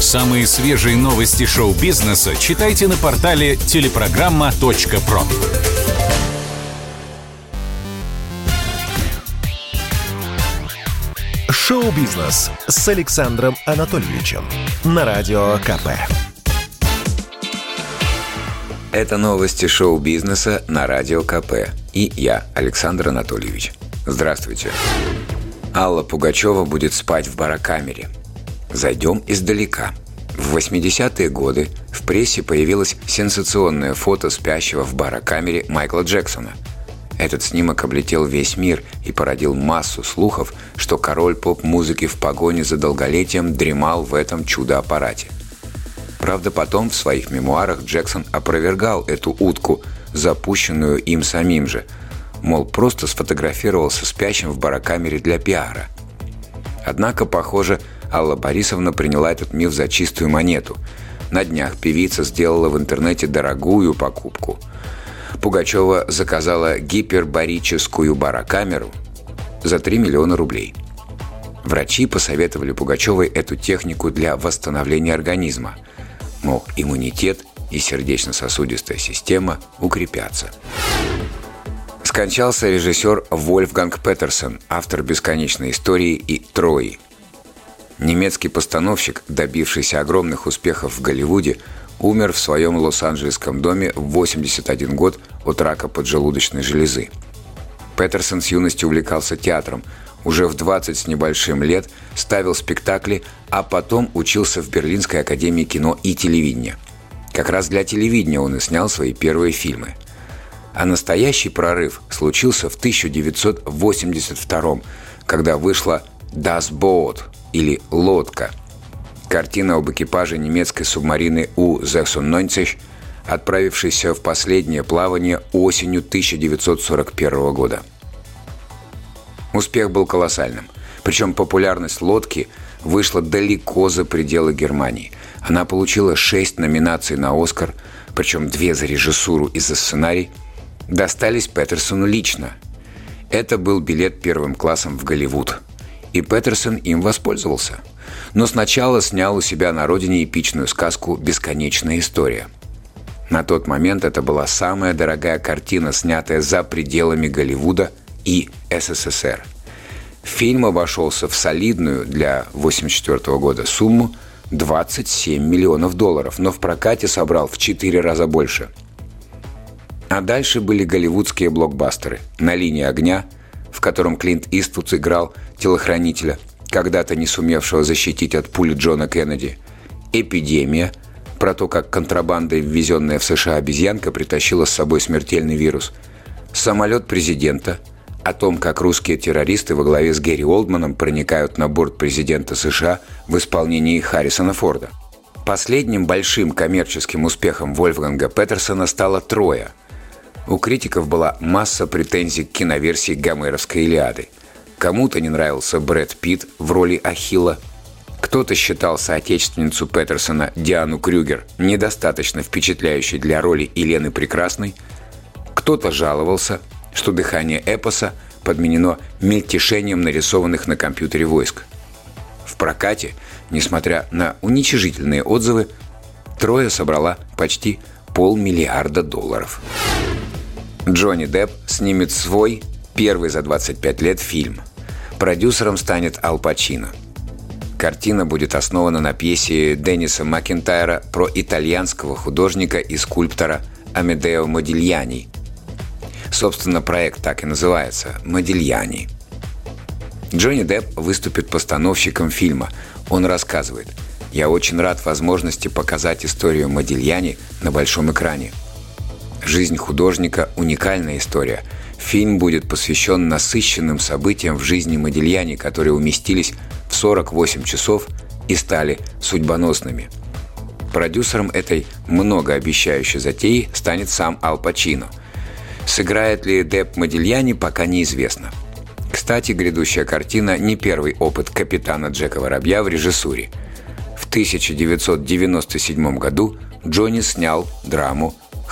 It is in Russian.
Самые свежие новости шоу-бизнеса читайте на портале телепрограмма.про. Шоу-бизнес с Александром Анатольевичем на Радио КП. Это новости шоу-бизнеса на Радио КП. И я, Александр Анатольевич. Здравствуйте. Алла Пугачева будет спать в барокамере. Зайдем издалека. В 80-е годы в прессе появилось сенсационное фото спящего в барокамере Майкла Джексона – этот снимок облетел весь мир и породил массу слухов, что король поп-музыки в погоне за долголетием дремал в этом чудо-аппарате. Правда, потом в своих мемуарах Джексон опровергал эту утку, запущенную им самим же. Мол, просто сфотографировался спящим в барокамере для пиара. Однако, похоже, Алла Борисовна приняла этот миф за чистую монету. На днях певица сделала в интернете дорогую покупку – Пугачева заказала гипербарическую барокамеру за 3 миллиона рублей. Врачи посоветовали Пугачевой эту технику для восстановления организма. Мол, иммунитет и сердечно-сосудистая система укрепятся. Скончался режиссер Вольфганг Петерсон, автор «Бесконечной истории» и «Трои». Немецкий постановщик, добившийся огромных успехов в Голливуде, умер в своем лос-анджелесском доме в 81 год от рака поджелудочной железы. Петерсон с юности увлекался театром. Уже в 20 с небольшим лет ставил спектакли, а потом учился в Берлинской академии кино и телевидения. Как раз для телевидения он и снял свои первые фильмы. А настоящий прорыв случился в 1982 когда вышла «Das Boot» или «Лодка», Картина об экипаже немецкой субмарины У-96, отправившейся в последнее плавание осенью 1941 года. Успех был колоссальным. Причем популярность лодки вышла далеко за пределы Германии. Она получила шесть номинаций на «Оскар», причем две за режиссуру и за сценарий, достались Петерсону лично. Это был билет первым классом в Голливуд. И Петерсон им воспользовался – но сначала снял у себя на родине эпичную сказку «Бесконечная история». На тот момент это была самая дорогая картина, снятая за пределами Голливуда и СССР. Фильм обошелся в солидную для 1984 года сумму 27 миллионов долларов, но в прокате собрал в 4 раза больше. А дальше были голливудские блокбастеры «На линии огня», в котором Клинт Иствуд сыграл телохранителя – когда-то не сумевшего защитить от пули Джона Кеннеди, эпидемия, про то, как контрабандой ввезенная в США обезьянка притащила с собой смертельный вирус, самолет президента, о том, как русские террористы во главе с Гэри Олдманом проникают на борт президента США в исполнении Харрисона Форда. Последним большим коммерческим успехом Вольфганга Петерсона стало «Троя». У критиков была масса претензий к киноверсии Гомеровской «Илиады». Кому-то не нравился Брэд Питт в роли Ахилла. Кто-то считал соотечественницу Петерсона Диану Крюгер недостаточно впечатляющей для роли Елены Прекрасной. Кто-то жаловался, что дыхание эпоса подменено мельтешением нарисованных на компьютере войск. В прокате, несмотря на уничижительные отзывы, Троя собрала почти полмиллиарда долларов. Джонни Депп снимет свой первый за 25 лет фильм – Продюсером станет Ал Пачино. Картина будет основана на пьесе Денниса Макентайра про итальянского художника и скульптора Амедео Модильяни. Собственно, проект так и называется – «Модильяни». Джонни Депп выступит постановщиком фильма. Он рассказывает «Я очень рад возможности показать историю Модильяни на большом экране. Жизнь художника – уникальная история – Фильм будет посвящен насыщенным событиям в жизни Модильяни, которые уместились в 48 часов и стали судьбоносными. Продюсером этой многообещающей затеи станет сам Ал Пачино. Сыграет ли Депп Модильяни, пока неизвестно. Кстати, грядущая картина – не первый опыт капитана Джека Воробья в режиссуре. В 1997 году Джонни снял драму